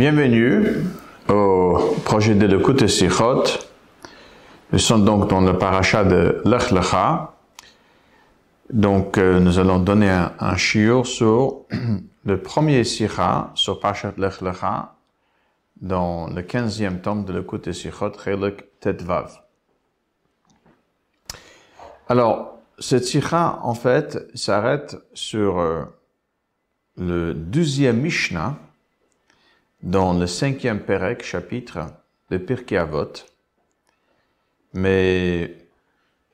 Bienvenue au projet de l'écoute Sichot. Nous sommes donc dans le paracha de Lech Lecha. Donc, euh, nous allons donner un, un sur le premier Sikha, sur Parashat Lech Lecha, dans le quinzième tome de l'écoute Sichot, Chelek Tetvav. Alors, cette Sikha, en fait, s'arrête sur euh, le deuxième Mishnah, dans le cinquième Perek, chapitre de Pirkei Avot, mais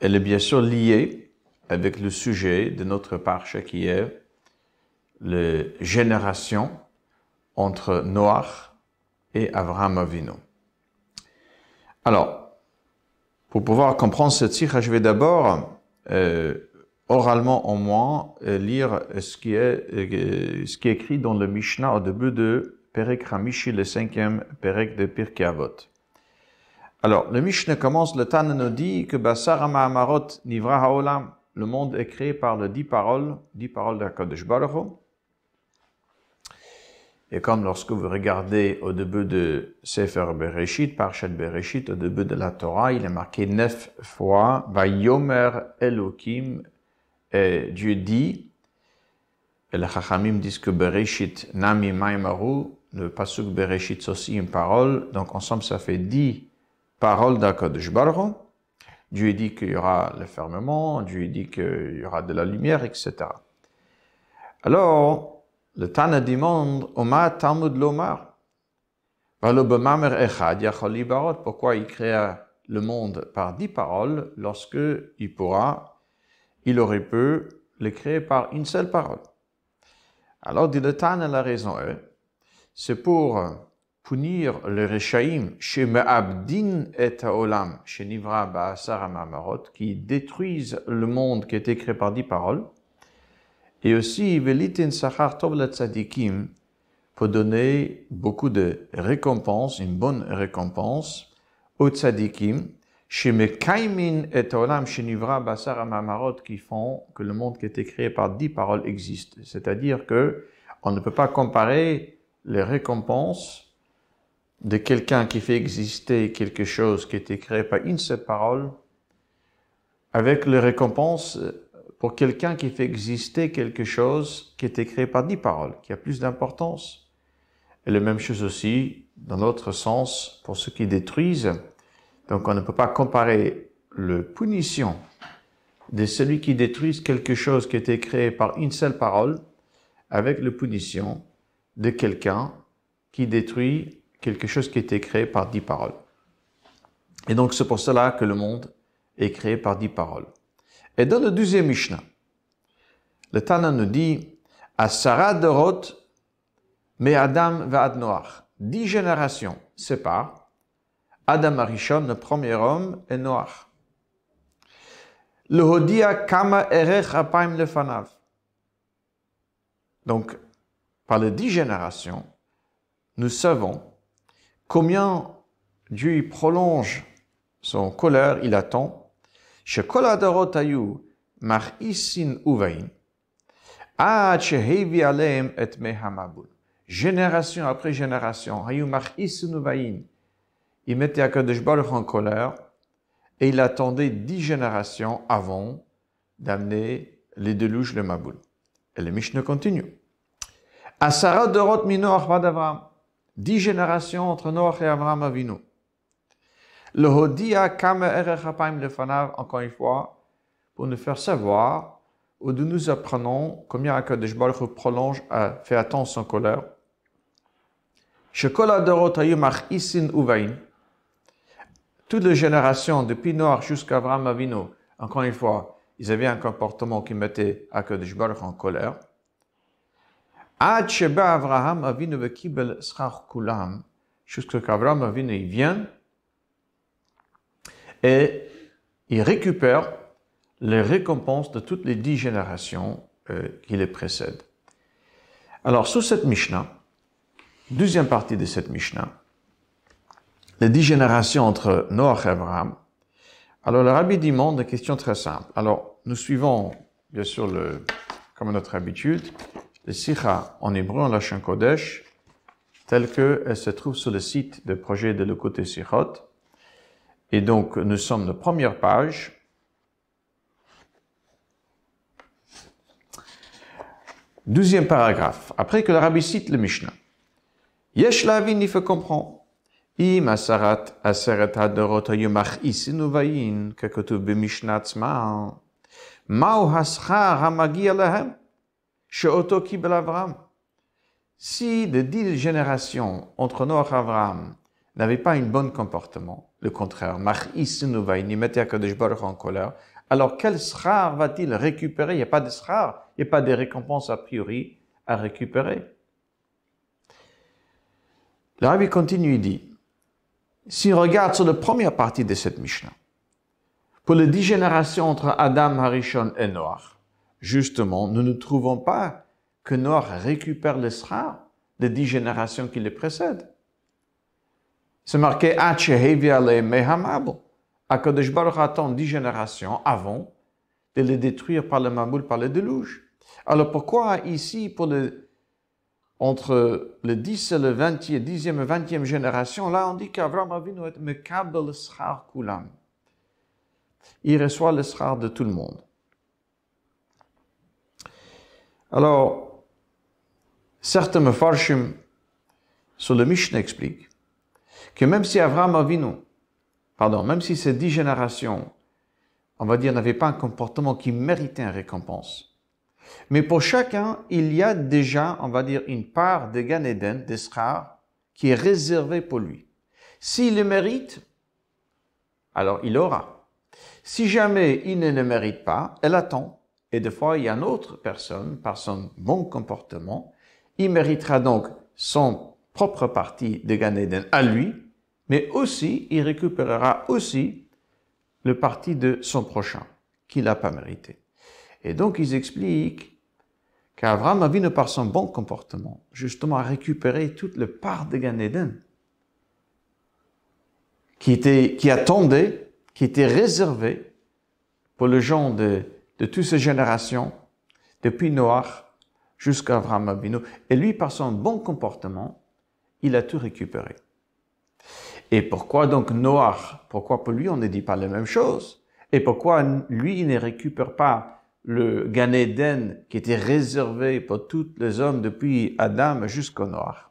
elle est bien sûr liée avec le sujet de notre parche qui est les générations entre Noach et Avraham Avinu. Alors, pour pouvoir comprendre cette sikha, je vais d'abord euh, oralement au moins euh, lire ce qui est euh, ce qui est écrit dans le Mishnah au début de Perek Ramishi, le cinquième Perek de Pirkei Avot. Alors, le Mishnah commence, le Tana nous dit que Basar Nivra Haolam, le monde est créé par les dix paroles, dix paroles d'Akadosh Baruch Et comme lorsque vous regardez au début de Sefer Bereshit, Parshat Bereshit, au début de la Torah, il est marqué neuf fois, Vayomer Elohim, et Dieu dit, et les Chachamim disent que Bereshit Nami Maimaru, le Pasuk Bereshit, aussi une parole. Donc, ensemble, ça fait dix paroles d'Akadosh Baruch Dieu dit qu'il y aura le fermement, Dieu dit qu'il y aura de la lumière, etc. Alors, le Tana demande, Oma Talmud Lomar, pourquoi il créa le monde par dix paroles lorsque il pourra, il aurait pu le créer par une seule parole? Alors, dit le Tana, la raison est, c'est pour punir le Rechaim chez Me'abdin et Olam, chez Nivra Ba'asar Amamarot, qui détruisent le monde qui est écrit par dix paroles, et aussi Velitin Sachar Tov Tzadikim, pour donner beaucoup de récompenses, une bonne récompense aux tzadikim, chez Mekaimin et Olam, chez Nivra Ba'asar Amamarot, qui font que le monde qui est écrit par dix paroles existe. C'est-à-dire que on ne peut pas comparer les récompenses de quelqu'un qui fait exister quelque chose qui été créé par une seule parole avec les récompenses pour quelqu'un qui fait exister quelque chose qui été créé par dix paroles, qui a plus d'importance. Et la même chose aussi, dans l'autre sens, pour ceux qui détruisent. Donc on ne peut pas comparer le punition de celui qui détruit quelque chose qui a été créé par une seule parole avec le punition de quelqu'un qui détruit quelque chose qui a été créé par dix paroles. Et donc c'est pour cela que le monde est créé par dix paroles. Et dans le deuxième Mishnah, le Tana nous dit, à Sarah Dorot, mais Adam va ad Noach. Dix générations séparent Adam Arishon, le premier homme, et Noach. Le Hodia Kama Erech Apaim Lefanav. Donc, par les dix générations, nous savons combien Dieu prolonge son colère, il attend. Génération après génération, il mettait Akadosh Baruch en colère et il attendait dix générations avant d'amener les déluges de Maboul. Et le Mishnah continue. Asara Dorot Minoach Avram. Dix générations entre Noach et Avram Avinu. Le Hodia Kama Erech Lefanav, encore une fois, pour nous faire savoir de nous apprenons combien Akadosh Baruch prolonge à faire attendre son colère. Shekola Dorot Ayumach Isin Uvain. Toutes les générations, depuis Noach jusqu'à Avram Avinu, encore une fois, ils avaient un comportement qui mettait Akadosh Baruch en colère. Ad Avraham Avinu Vekibel Schach Kulam, jusqu'à qu'Avraham Avinu il vient et il récupère les récompenses de toutes les dix générations euh, qui les précèdent. Alors, sous cette Mishnah, deuxième partie de cette Mishnah, les dix générations entre Noach et Abraham, alors le rabbi demande une question très simple. Alors, nous suivons, bien sûr, comme notre habitude, de Sikha en hébreu, en Lachin Kodesh, telle qu'elle se trouve sur le site de projet de côté Sichot. Et donc, nous sommes de première page. Deuxième paragraphe. Après que l'Arabie cite le Mishnah. Yesh lavin, il faut comprendre. Im asarat aseret hadorot hayomach isinu vayin, kakotub b'mishnat. Mao haschar hamagi alahem. Si les dix générations entre Noach et Avram n'avaient pas un bon comportement, le contraire, en colère, alors quel srar va-t-il récupérer? Il n'y a pas de srar, il n'y a pas de récompense a priori à récupérer. Le rabbi continue, il dit, si on regarde sur la première partie de cette Mishnah, pour les dix générations entre Adam, Harishon et Noach, justement, nous ne trouvons pas que Noach récupère sera des dix générations qui le précèdent. C'est marqué Akadosh Baruch attend dix générations avant de les détruire par le Maboul, par le déluge. Alors pourquoi ici, pour le, entre le 10 et le 20, 10e et 20e génération, là on dit qu'Avraham Avinu est mekabel kulam. Il reçoit le schar de tout le monde. Alors, Certains Mefarshim sur le Mishnah expliquent que même si Avraham Avinu, pardon, même si ces dix générations, on va dire, n'avaient pas un comportement qui méritait une récompense, mais pour chacun, il y a déjà, on va dire, une part de Gan Eden, qui est réservée pour lui. S'il le mérite, alors il aura. Si jamais il ne le mérite pas, elle attend. Et des fois, il y a une autre personne, par son bon comportement, il méritera donc son propre partie de Gan Eden à lui, mais aussi, il récupérera aussi le parti de son prochain, qu'il n'a pas mérité. Et donc, ils expliquent qu'Abraham a vu, par son bon comportement, justement, à récupérer toute la part de Gan Eden, qui était, qui attendait, qui était réservée pour les gens de, de toutes ces générations, depuis Noach jusqu'à Abraham Avinu. Et lui, par son bon comportement, il a tout récupéré. Et pourquoi donc Noach Pourquoi pour lui on ne dit pas la même chose? Et pourquoi lui il ne récupère pas le Gan Eden qui était réservé pour tous les hommes depuis Adam jusqu'au Noach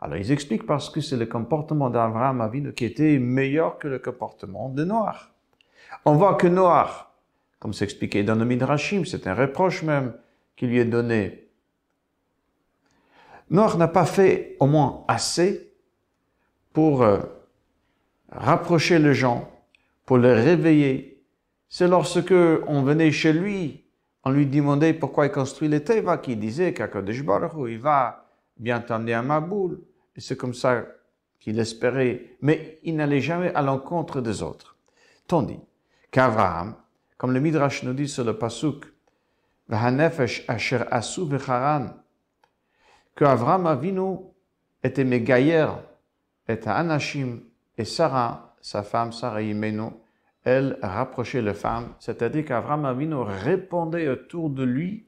Alors ils expliquent parce que c'est le comportement d'Abraham Avinu qui était meilleur que le comportement de Noach. On voit que Noach, comme s'expliquait dans le Midrashim, c'est un reproche même qui lui est donné Noach n'a pas fait au moins assez pour euh, rapprocher les gens, pour les réveiller. C'est lorsque on venait chez lui, on lui demandait pourquoi il construit les Teva, qu'il disait qu'Akadosh Baruch il va bien t'emmener à Maboul. Et c'est comme ça qu'il espérait. Mais il n'allait jamais à l'encontre des autres. Tandis qu'Abraham, comme le Midrash nous dit sur le Pasuk, asher asu que Avram Avinu était Megayer, et Anashim, et Sarah, sa femme, Sarah Yimenu, elle rapprochait les femmes, c'est-à-dire qu'Avram Avinu répondait autour de lui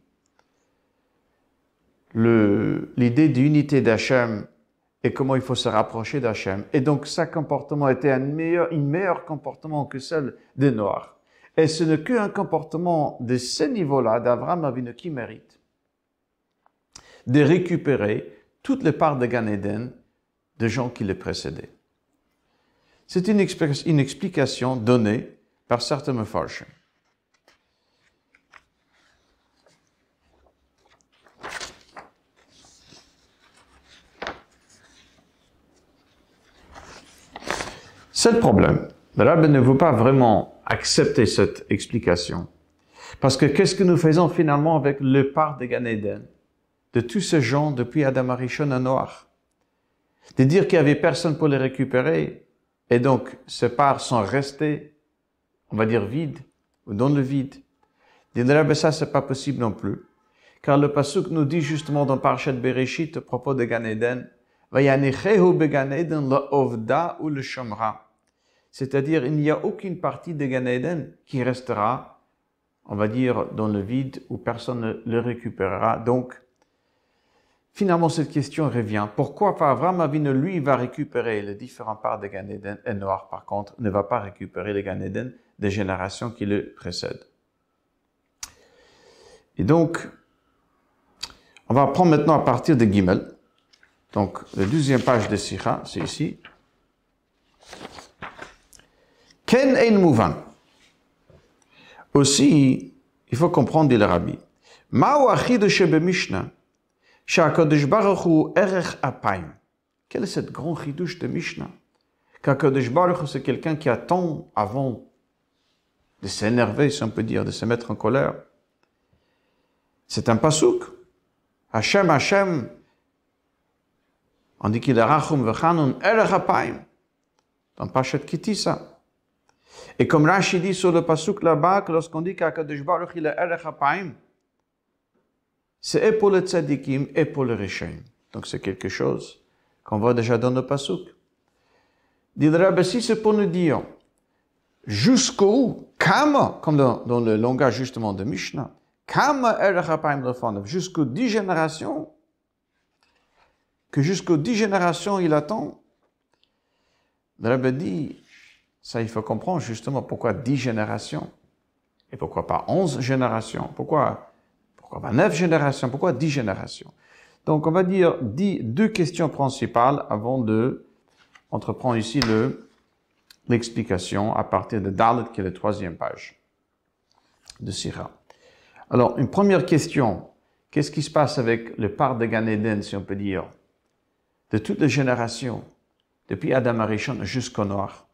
l'idée d'unité d'Hachem et comment il faut se rapprocher d'Hachem. Et donc, sa comportement était un meilleur comportement que celle des Noirs. Et ce n'est qu'un comportement de ce niveau-là d'Avram Avinu qui mérite de récupérer toutes les parts de Gan Eden de gens qui le précédaient. C'est une, explication donnée par certains Mefarshim. C'est le problème. Le ne veut pas vraiment accepter cette explication. Parce que qu'est-ce que nous faisons finalement avec le part de Gan Eden de tous ces gens depuis Adam Arishon à Noach. De dire qu'il n'y avait personne pour les récupérer, et donc ces parts sont restées, on va dire, vides, ou dans le vide. Dire, ça, c'est pas possible non plus. Car le Pasuk nous dit justement dans Parashat Bereshit, à propos de Gan Eden, ou le C'est-à-dire, il n'y a aucune partie de Gan Eden qui restera, on va dire, dans le vide où personne ne le récupérera. Donc, finalement, cette question revient. Pourquoi Avram Avinu, lui, va récupérer les différents parts de Gan Eden et Noir, par contre, ne va pas récupérer les Gan Eden des générations qui le précèdent. Et donc, on va prendre maintenant à partir de Gimel. Donc, la deuxième page de Sikha, c'est ici. Ken ein mouvan. Aussi, il faut comprendre, dit le rabbi. Mao Mishnah. Shakadosh Baruch erech. Quel est cette grande chidouche de Mishnah? Qu'Akadosh Baruch c'est quelqu'un qui attend avant de s'énerver, si on peut dire, de se mettre en colère. C'est un pasouk. Hachem, Hachem, on dit qu'il est rachum v'chanun erech apayim. Dans Pachet Kitty, ça. Et comme Rashi dit sur le pasouk là-bas, lorsqu'on dit qu'Akadosh Baruch il est c'est et pour les tzadikim et pour les rishaim. Donc c'est quelque chose qu'on voit déjà dans le pasouk. Dit le Rabbi, si c'est pour nous dire jusqu'où, kama, comme dans, le langage justement de Mishnah, kama jusqu'aux dix générations, que jusqu'aux dix générations il attend. Le Rabbi dit, ça il faut comprendre justement pourquoi dix générations et pourquoi pas onze générations, pourquoi, pourquoi pas neuf générations, pourquoi dix générations. Donc on va dire deux questions principales avant de entreprendre ici le, l'explication à partir de Dalet qui est la troisième page de Sira. Alors une première question, qu'est-ce qui se passe avec le part de Gan Eden, si on peut dire de toutes les générations, depuis Adam Arishon jusqu'au Noir?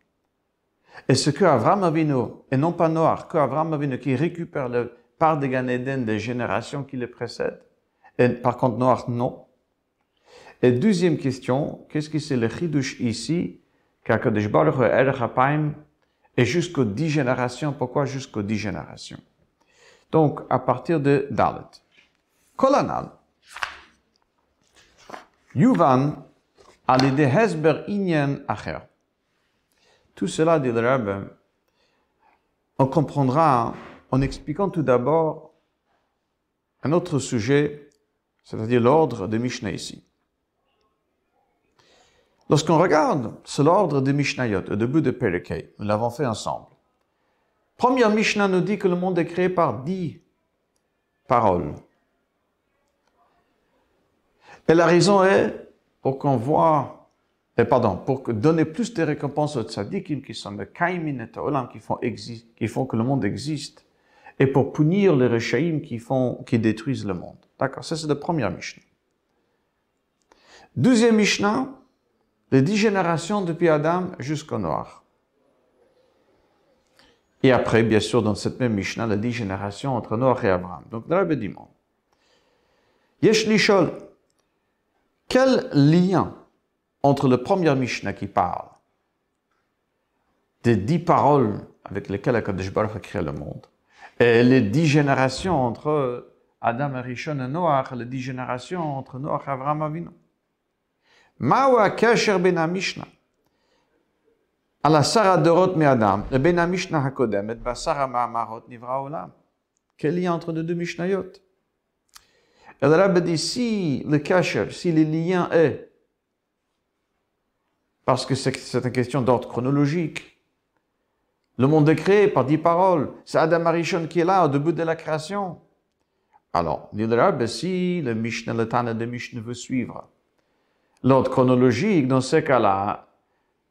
Et ce que Avram Avinu, et non pas Noir, que Avram qui récupère le part de Gan Eden des générations qui le précèdent, et par contre Noir, non. Et deuxième question, qu'est-ce que c'est le chidouche ici, Baruch Hu et jusqu'aux dix générations? Pourquoi jusqu'aux dix générations? Donc, à partir de Dalet. Kolanal. Yuvan tout cela, dit le Rebbe, on comprendra en expliquant tout d'abord un autre sujet, c'est-à-dire l'ordre de Mishnah ici. Lorsqu'on regarde, c'est l'ordre de Mishnayot, au début de Perikei. Nous l'avons fait ensemble. Première Mishnah nous dit que le monde est créé par dix paroles. Et la raison est pour qu'on voit, pardon, pour donner plus de récompenses aux tzadikim qui sont les kaimin et olam qui font, qui font que le monde existe, et pour punir les rechaïm qui qui détruisent le monde. D'accord? Ça, c'est la première Mishnah. Deuxième Mishnah, les dix générations depuis Adam jusqu'au Noir. Et après, bien sûr, dans cette même Mishnah, les dix générations entre Noir et Abraham. Donc, le Rabbi dit, Yesh lishol, quel lien entre le premier Mishnah qui parle des dix paroles avec lesquelles Akadosh Baruch a créé le monde et les dix générations entre Adam et Rishon et Noach, les dix générations entre Noach et Avraham Avinu. Mawa kasher ben Mishnah. על עשר הדורות מאדם לבין המשנה הקודמת בעשר המאמרות נברא העולם. Quel lien entre les deux Mishnayot et le Rabbi dit, si le kasher, parce que c'est une question d'ordre chronologique, le monde est créé par dix paroles, c'est Adam Arishon qui est là au début de la création. Alors, Rabbi, si le Mishnah, le Tana de Mishnah veut suivre l'ordre chronologique, dans ce cas-là,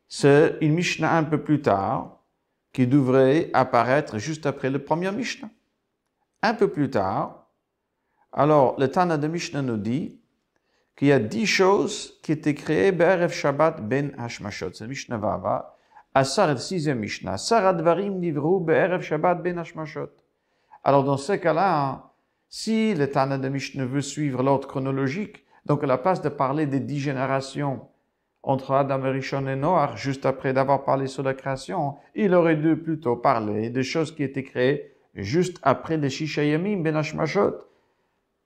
c'est une Mishnah un peu plus tard qui devrait apparaître juste après le premier Mishnah. Un peu plus tard, alors, le Tana de Mishnah nous dit qu'il y a dix choses qui étaient créées Be'erev Shabbat ben Hashmashot. C'est Mishnah Vava. Asar, sixième Mishnah. Asar advarim nivru Be'erev Shabbat ben Hashmashot. Alors, dans ce cas-là, si le Tana de Mishnah veut suivre l'ordre chronologique, donc à la place de parler des dix générations entre Adam et Rishon et Noach, juste après d'avoir parlé sur la création, il aurait dû plutôt parler des choses qui étaient créées juste après les Shishayamim ben Hashmashot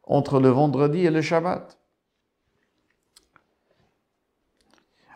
entre le vendredi et le Shabbat.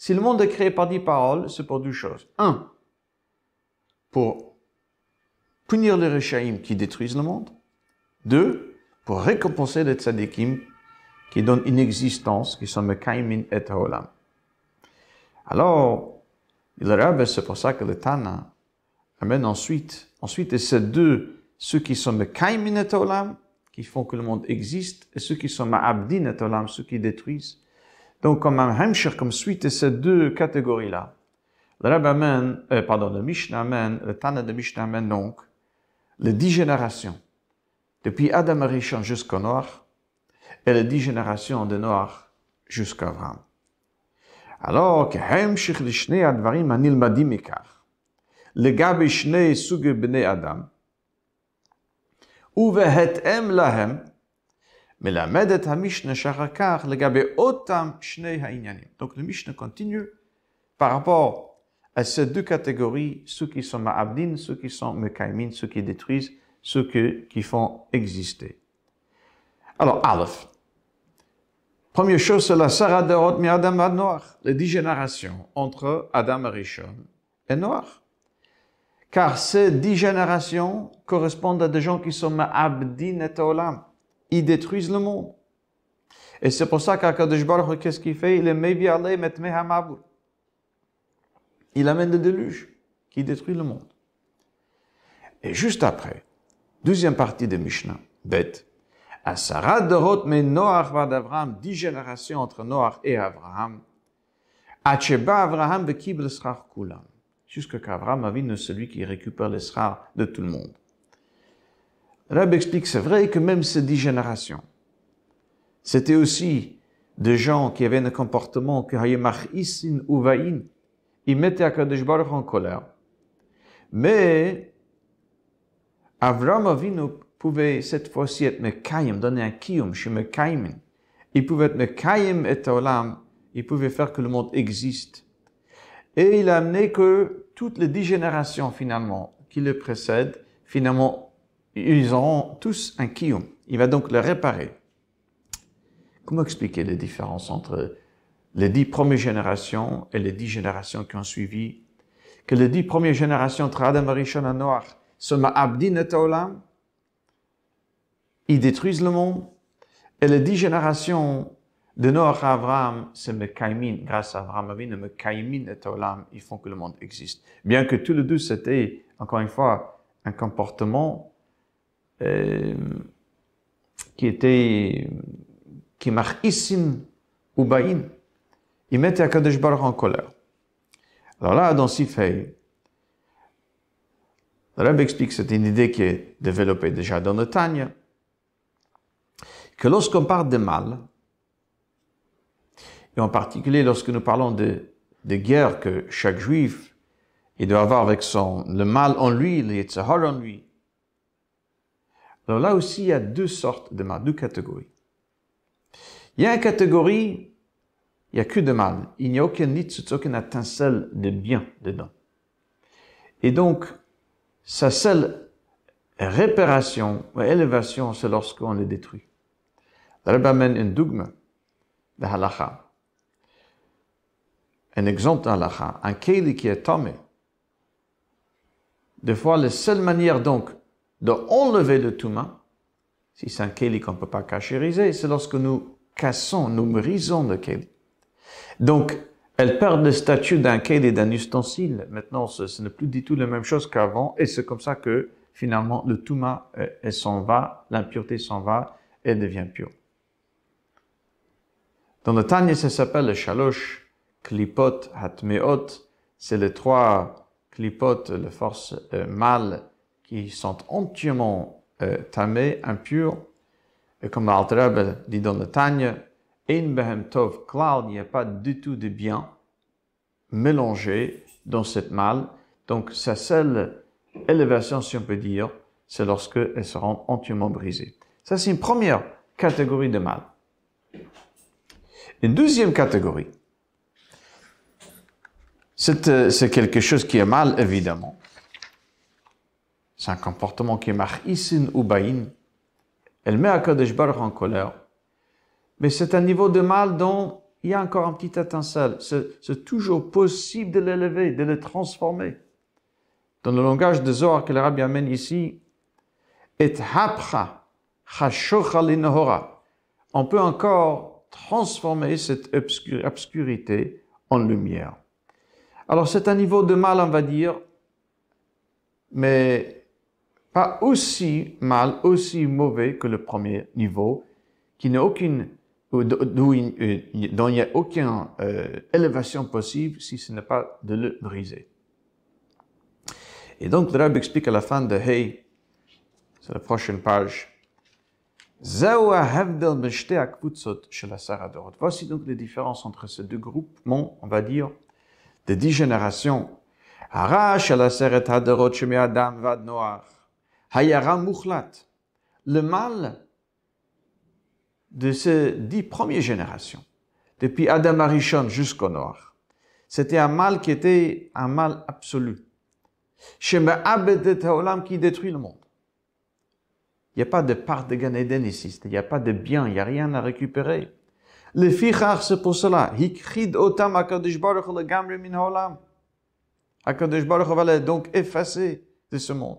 Si le monde est créé par dix paroles, c'est pour deux choses. Un, pour punir les Rechaim qui détruisent le monde. Deux, pour récompenser les tzadikim qui donnent une existence, qui sont Mekaimin et Haolam. Alors, le Rabbi, c'est pour ça que le Tana amène ensuite, ensuite, et ces deux, ceux qui sont Mekaimin et Haolam, qui font que le monde existe, et ceux qui sont Ma'abdin et Haolam, ceux qui détruisent. Donc, comme un Hemshir, comme suite de ces deux catégories-là, le Rabbi euh, pardon, le Mishnah amène, le Tana de Mishnah amène donc les dix générations, depuis Adam Rishon jusqu'au Noir, et les dix générations de Noir jusqu'à Abraham. Alors que Hemshir l'Ishnei Advarim Anil Madim Ikar, le Gabi Shnei Suge Bnei Adam, Uvehet Em Lahem, Melamedet ha-Mishnah le legabe otam shnei ha'inyanim. Donc le Mishnah continue par rapport à ces deux catégories, ceux qui sont ma'abdin, ceux qui sont mekaimin, ceux qui détruisent, ceux qui font exister. Alors, Aleph. Première chose, c'est la Sarah mi Adam ad noir les dix générations entre Adam et Rishon et Noach. Car ces dix générations correspondent à des gens qui sont ma'abdin et olam ils détruisent le monde. Et c'est pour ça qu'Akadosh Baruch qu'est-ce qu'il fait? Il il amène le déluge qui détruit le monde. Et juste après, deuxième partie de Mishnah, bête, à Sarah de mais Noach va d'Abraham, dix générations entre Noach et Abraham. Acheba Abraham bekib le kulam. Jusqu'à qu'Abraham avait celui qui récupère le srar de tout le monde. Rab explique, c'est vrai que même ces dix générations, c'était aussi des gens qui avaient un comportement que hayemach isin uvain, il mettait Akadosh Baruch en colère. Mais Avram Avinu pouvait cette fois-ci être Mekayim, donner un kiyum, chez. Il pouvait être Mekayim et Olam, il pouvait faire que le monde existe. Et il a amené que toutes les dix générations finalement qui le précèdent, finalement, ils auront tous un kiyum. Il va donc le réparer. Comment expliquer les différences entre les dix premières générations et les dix générations qui ont suivi, que les dix premières générations entre Adam et Rishon et Noach sont ma'abdin et olam, ils détruisent le monde, et les dix générations de Noach à Abraham, c'est Mekaimin, grâce à Abraham Avin, Mekaimin et Olam, ils font que le monde existe. Bien que tous les deux, c'était, encore une fois, un comportement qui était, qui marque isim ou baïn il mettait Akadosh Baruch en colère. Alors là, dans Sifei, le Rebbe explique, c'est une idée qui est développée déjà dans le Tanya, que lorsqu'on parle de mal, et en particulier lorsque nous parlons de, de guerre que chaque juif, il doit avoir avec son, le mal en lui, le Yetzahar en lui. Alors là aussi, il y a deux sortes de mal, deux catégories. Il y a une catégorie il n'y a que de mal. Il n'y a aucun nitzutz, aucune étincelle de bien dedans. Et donc, sa seule réparation ou élévation, c'est lorsqu'on le détruit. Le Rebbe amène un dogme de halacha. Un exemple de halacha. Un keli qui est tombé. Des fois, la seule manière donc de enlever le touma, si c'est un keli qu'on ne peut pas cachériser, c'est lorsque nous cassons, nous brisons le keli. Donc, elle perd le statut d'un et d'un ustensile. Maintenant, ce, n'est plus du tout la même chose qu'avant, et c'est comme ça que finalement le touma euh, s'en va, l'impureté s'en va, et devient pure. Dans le Tanya, ça s'appelle le shalosh, klipot, hatmeot. C'est les trois klipot, les forces euh, mâles, qui sont entièrement euh, tamées, impures. Et comme l'Altreb dit dans le Tanya, in behem tov klal, il n'y a pas du tout de bien mélangé dans cette mal. Donc, sa seule élévation, si on peut dire, c'est lorsque elles seront entièrement brisées. Ça, c'est une première catégorie de mal. Une deuxième catégorie, euh, c'est quelque chose qui est mal, évidemment. C'est un comportement qui est mar'isin ou baïn. Elle met Akadosh Baruch en colère. Mais c'est un niveau de mal dont il y a encore un petit étincelle. C'est toujours possible de l'élever, de le transformer. Dans le langage de Zohar que le rabbi amène ici, et on peut encore transformer cette obscurité en lumière. Alors c'est un niveau de mal, on va dire, mais pas aussi mal, aussi mauvais que le premier niveau, qui n'a aucune, euh, dont il n'y a aucune euh, élévation possible si ce n'est pas de le briser. Et donc le Rabbi explique à la fin de Hey, c'est la prochaine page, Voici donc les différences entre ces deux groupements, on va dire, de dix générations. Le mal de ces dix premières générations, depuis Adam Arishon jusqu'au Noir, c'était un mal qui était un mal absolu. qui détruit le monde. Il n'y a pas de part de Gan Eden ici, il n'y a pas de bien, il n'y a rien à récupérer. Le fichar, c'est pour cela. Hikrid otam akadosh baruch le gamre min haolam. Akadosh baruch va donc effacer de ce monde.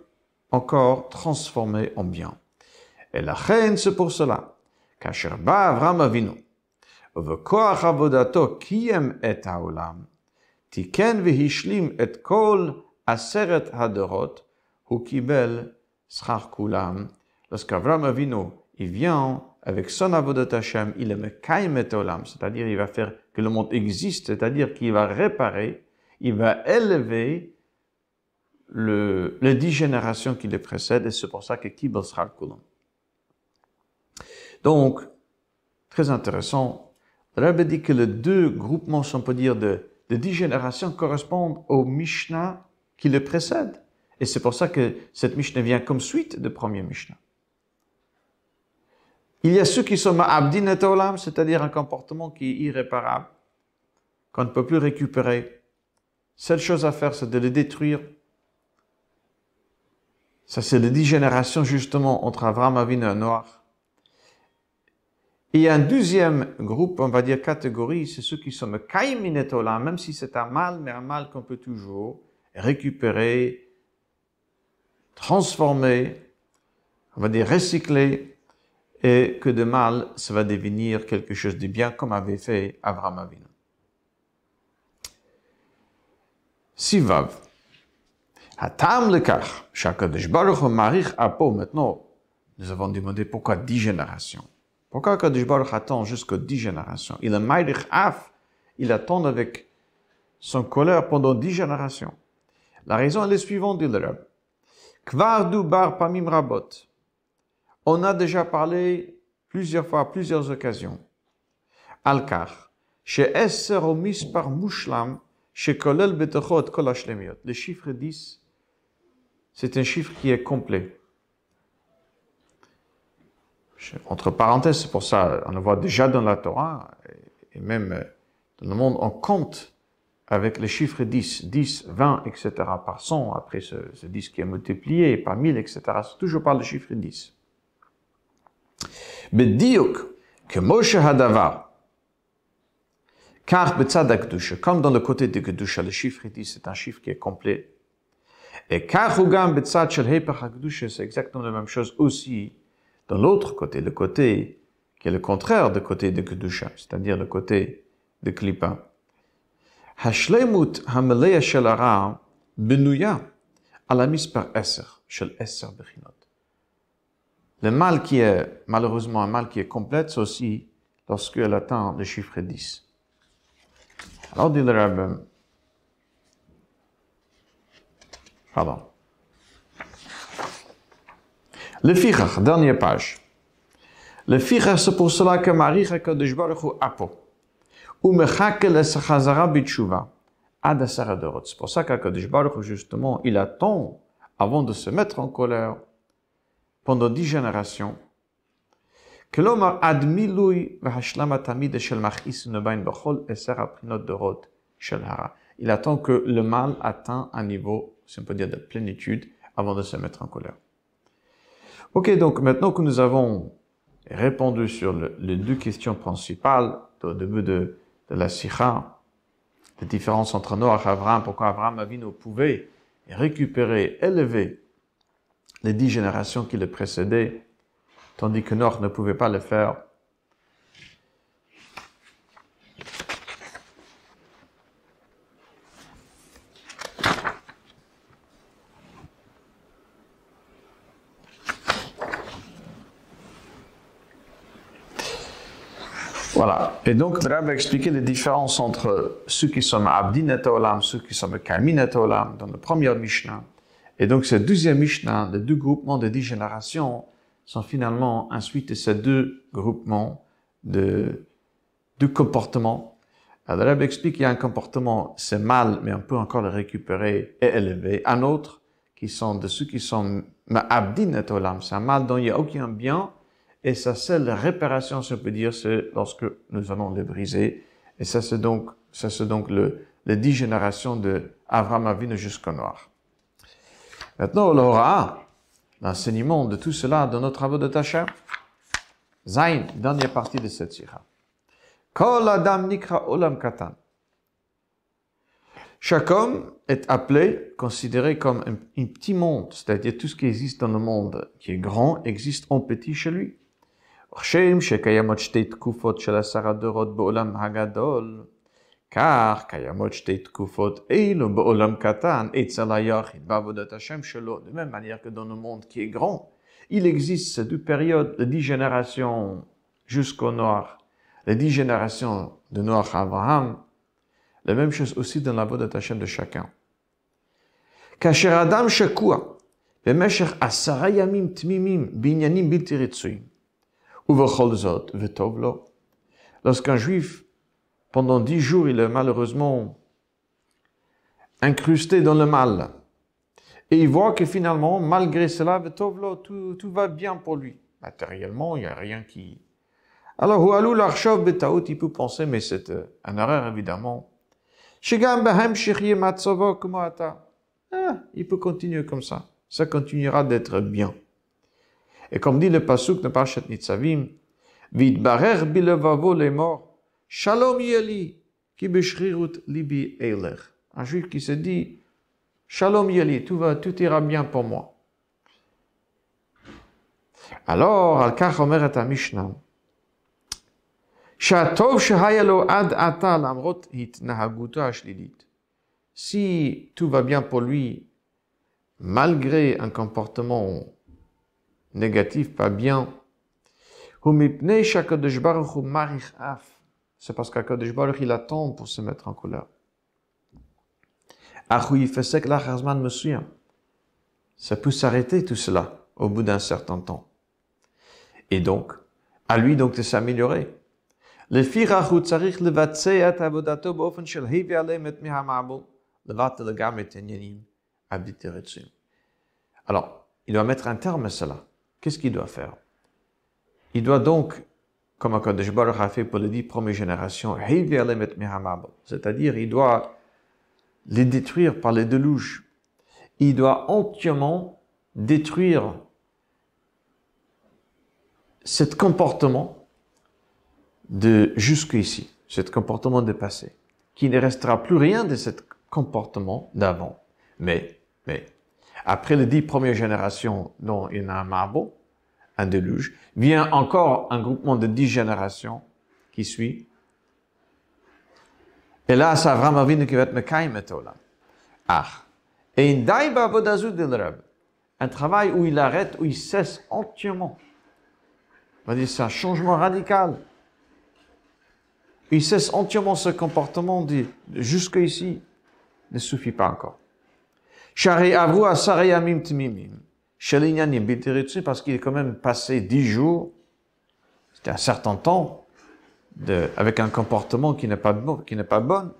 encore transformer en bien. Et la reine, c'est pour cela. כאשר בא אברהם אבינו, ובכוח עבודתו קיים את העולם, תיקן והשלים את כל עשרת הדורות, הוא קיבל שכר כולם lorsqu'Avram Avinu, il vient avec son avodat Hashem, il est mekaimet olam, c'est-à-dire il va faire que le monde existe, c'est-à-dire qu'il va réparer, il va élever le, les dix générations qui le précèdent, et c'est pour ça que Kibel le Donc, très intéressant, le Rabbi dit que les deux groupements, si on peut dire, de, dix générations correspondent au Mishnah qui le précède. Et c'est pour ça que cette Mishnah vient comme suite de premier Mishnah. Il y a ceux qui sont ma'abdin et olam, c'est-à-dire un comportement qui est irréparable, qu'on ne peut plus récupérer. Seule chose à faire, c'est de le détruire. Ça, c'est les dix générations, justement, entre Avram Avinu et y a un deuxième groupe, on va dire catégorie, c'est ceux qui sont et olam, même si c'est un mal, mais un mal qu'on peut toujours récupérer, transformer, on va dire recycler, et que de mal, ça va devenir quelque chose de bien comme avait fait Abraham Avinu. Sivav. Hatam lekach, shakadosh baruch marich apo. Maintenant, nous avons demandé pourquoi dix générations. Pourquoi Kadosh Baruch attend jusqu'aux dix générations? Il est maïrich af, il attend avec son colère pendant dix générations. La raison est la suivante, dit le Rab. Kvar du bar pamim rabot. On a déjà parlé plusieurs fois, plusieurs occasions. Alkar. Chez Esser par Mushlam, chez Kolel Betochot Kol Le chiffre 10, c'est un chiffre qui est complet. Entre parenthèses, c'est pour ça, on le voit déjà dans la Torah, et même euh, dans le monde, on compte avec le chiffre 10, 10, 20, etc. par 100, après ce, ce 10 qui est multiplié par 1000, etc. C'est toujours par le chiffre 10. Bediuk, que Moshe Hadavar, car comme dans le côté de Kedusha, le chiffre dit c'est un chiffre qui est complet. Et car Hugam Betzad Shel c'est exactement la même chose aussi dans l'autre côté, le côté qui est le contraire du côté de Kedusha, c'est-à-dire le côté de Klippa. Hashlemut Hameleya Shel Benuya Alamis par Esser, Shel Esser Bechinot. Le mal qui est, malheureusement, un mal qui est complet, c'est aussi lorsqu'elle atteint le chiffre 10. Alors dit le rabbin, pardon. Le fichach, dernière page. Le fichach, c'est pour cela que Marie HaKadosh Baruch Hu apo. Ou mechake le sachazara bitshuva. Ad C'est pour ça qu'Akadosh Baruch Hu, justement, il attend avant de se mettre en colère pendant dix générations כלומר, עד מילוי והשלמת תמיד של מכעיס נבין בכל עשר הבחינות דורות של הרע. Il attend que le mal atteint un niveau, si on peut dire, de plénitude avant de se mettre en colère. Ok, donc maintenant que nous avons répondu sur le, les deux questions principales au début de, la Sikha, la différence entre Noah et Abraham, pourquoi Abraham Avinu pouvait récupérer, élever les dix générations qui le précédaient tandis que Noach ne pouvait pas le faire. Voilà. Et donc, le va expliquer les différences entre ceux qui sont Abdin Olam, ceux qui sont Kamin Olam, dans le premier Mishnah. Et donc, ce deuxième Mishnah, les deux groupements de dix générations, sont finalement ensuite ces deux groupements de, de comportements. Alors, le explique qu'il y a un comportement, c'est mal, mais on peut encore le récupérer et élever. Un autre, qui sont de ceux qui sont ma'abdin et olam, c'est un mal dont il n'y a aucun bien, et sa seule réparation, si on peut dire, c'est lorsque nous allons le briser. Et ça, c'est donc, ça, c'est donc le, les dix générations de Avram Avinu jusqu'au noir. Maintenant, on aura l'enseignement de tout cela dans nos travaux de Tacha. Zain, dernière partie de cette sira. Kol Adam Nikra Olam Katan. Chaque homme est appelé, considéré comme un, petit monde, c'est-à-dire tout ce qui existe dans le monde qui est grand existe en petit chez lui. שקיימות שתי תקופות של עשרה דורות בעולם הגדול, car קיימות שתי תקופות אלו בעולם קטן, אצל היחיד בעבודת השם שלו, de même manière que dans le monde qui est grand, il existe ces deux périodes, les dix générations jusqu'au noir, les dix générations de Noach à Abraham, la même chose aussi dans la voie Hashem de chacun. כאשר אדם שקוע במשך עשרה ימים תמימים בעניינים בלתי רצויים, lorsqu'un juif pendant dix jours, il est malheureusement incrusté dans le mal. Et il voit que finalement, malgré cela, tout, tout va bien pour lui. Matériellement, il n'y a rien qui... Alors, il peut penser, mais c'est euh, un erreur évidemment. Ah, il peut continuer comme ça. Ça continuera d'être bien. Et comme dit le pasuk de Parashat Nitzavim, Vidbarer bilevavo les morts, Shalom Yeli, qui libi eiler. Un juif qui se dit, Shalom Yeli, tout va, tout ira bien pour moi. Alors, al כך אומרת המשנה, שהטוב שהיה לו עד עתה למרות התנהגותו השלילית. Si tout va bien pour lui, malgré un comportement négatif, pas bien. C'est parce qu'Akadosh Baruch il attend pour se mettre en colère. Ça peut s'arrêter tout cela au bout d'un certain temps. Et donc, à lui donc de s'améliorer. Alors, il doit mettre un terme à cela. Qu'est-ce qu'il doit faire? Il doit donc comme Akadosh Baruch a fait pour les dix premières générations, c'est-à-dire il doit les détruire par les déluges. Il doit entièrement détruire cet comportement de jusqu'ici, ce comportement dépassé, qui ne restera plus rien de ce comportement d'avant. Mais, mais, après les dix premières générations dont il y en a un marbre, un déluge, vient encore un groupement de dix générations qui suit. Et là, c'est Avram Avinu qui va être Mekaim et Olam. Ah. Et in Daïba un travail où il arrête, où il cesse entièrement. On va dire c'est un changement radical. il cesse entièrement ce comportement dit jusqu'ici ne suffit pas encore. Parce qu'il est quand même passé dix jours, c'était un certain temps, de, avec un comportement qui n'est pas bon, qui n'est pas bon.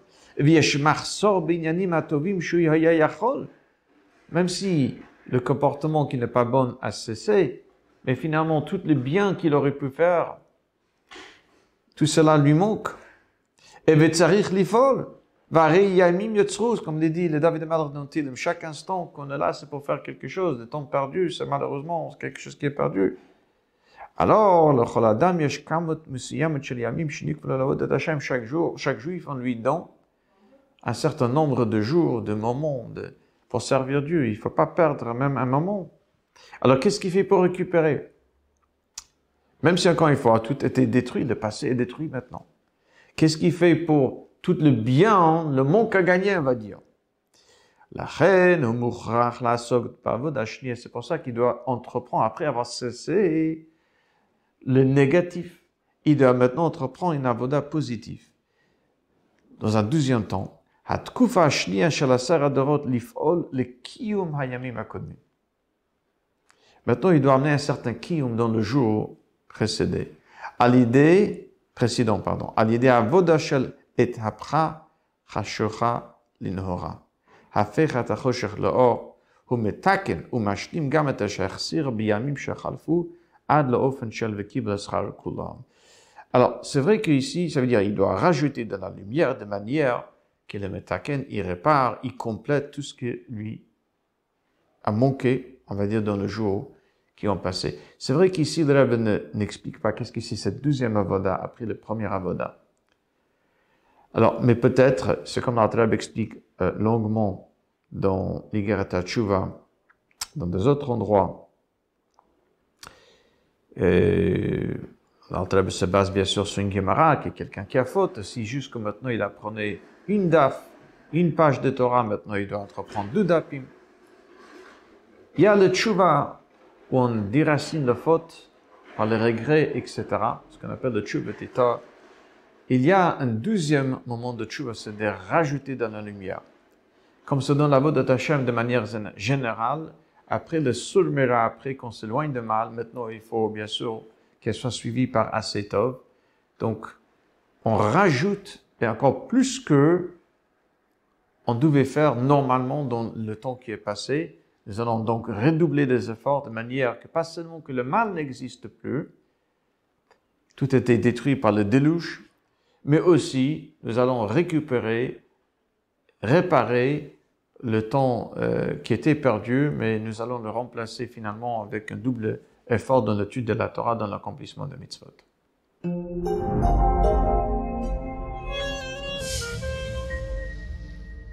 Même si le comportement qui n'est pas bon a cessé, mais finalement, tout le bien qu'il aurait pu faire, tout cela lui manque. Et comme le dit le David Malach chaque instant qu'on est là, c'est pour faire quelque chose. Le temps perdu, c'est malheureusement quelque chose qui est perdu. Alors, le Choladam, chaque jour, chaque juif, on lui donne un certain nombre de jours, de moments pour servir Dieu. Il ne faut pas perdre même un moment. Alors, qu'est-ce qu'il fait pour récupérer? Même si encore une fois, tout était détruit, le passé est détruit maintenant. Qu'est-ce qu'il fait pour tout le bien, le manque à gagner, on va dire la reine, c'est pour ça qu'il doit entreprendre, après avoir cessé le négatif, il doit maintenant entreprendre une avoda positive. Dans un deuxième temps, Maintenant, il doit amener un certain kiyum dans le jour précédé. À l'idée, précédent, pardon. À l'idée avoda shel et hapcha chashocha linhora. Hafechat achoshech leor, hu metaken, hu mashlim gam et השהחסיר בימים שחלפו עד לאופן של וקיבל שכר כולם. Alors, c'est vrai qu'ici, ça veut dire il doit rajouter de la lumière de manière que le metaken, il répare, il complète tout ce qui lui a manqué, on va dire, dans le jour qui ont passé. C'est vrai qu'ici, le Rebbe n'explique pas qu'est-ce que c'est cette deuxième avoda après le premier avoda. Alors, mais peut-être, c'est comme l'Altreb explique euh, longuement dans l'Igarata Tshuva, dans des autres endroits. L'Altreb se base bien sûr sur une Gemara, qui est quelqu'un qui a faute. Si jusque maintenant il apprenait une daf, une page de Torah, maintenant il doit entreprendre deux dapim. Il y a le Tshuva, où on déracine la faute par les regrets, etc. Ce qu'on appelle le Tshuva Tita il y a un deuxième moment de tshuva, c'est de rajouter dans la lumière. Comme ce donne la voix de Tachem de manière générale, après le surmera, après qu'on s'éloigne de mal, maintenant il faut bien sûr qu'elle soit suivie par Asetov. Donc, on rajoute, et encore plus que on devait faire normalement dans le temps qui est passé. Nous allons donc redoubler des efforts de manière que pas seulement que le mal n'existe plus, tout était détruit par le déluge, mais aussi nous allons récupérer, réparer le temps euh, qui était perdu, mais nous allons le remplacer finalement avec un double effort dans l'étude de la Torah, dans l'accomplissement de mitzvot.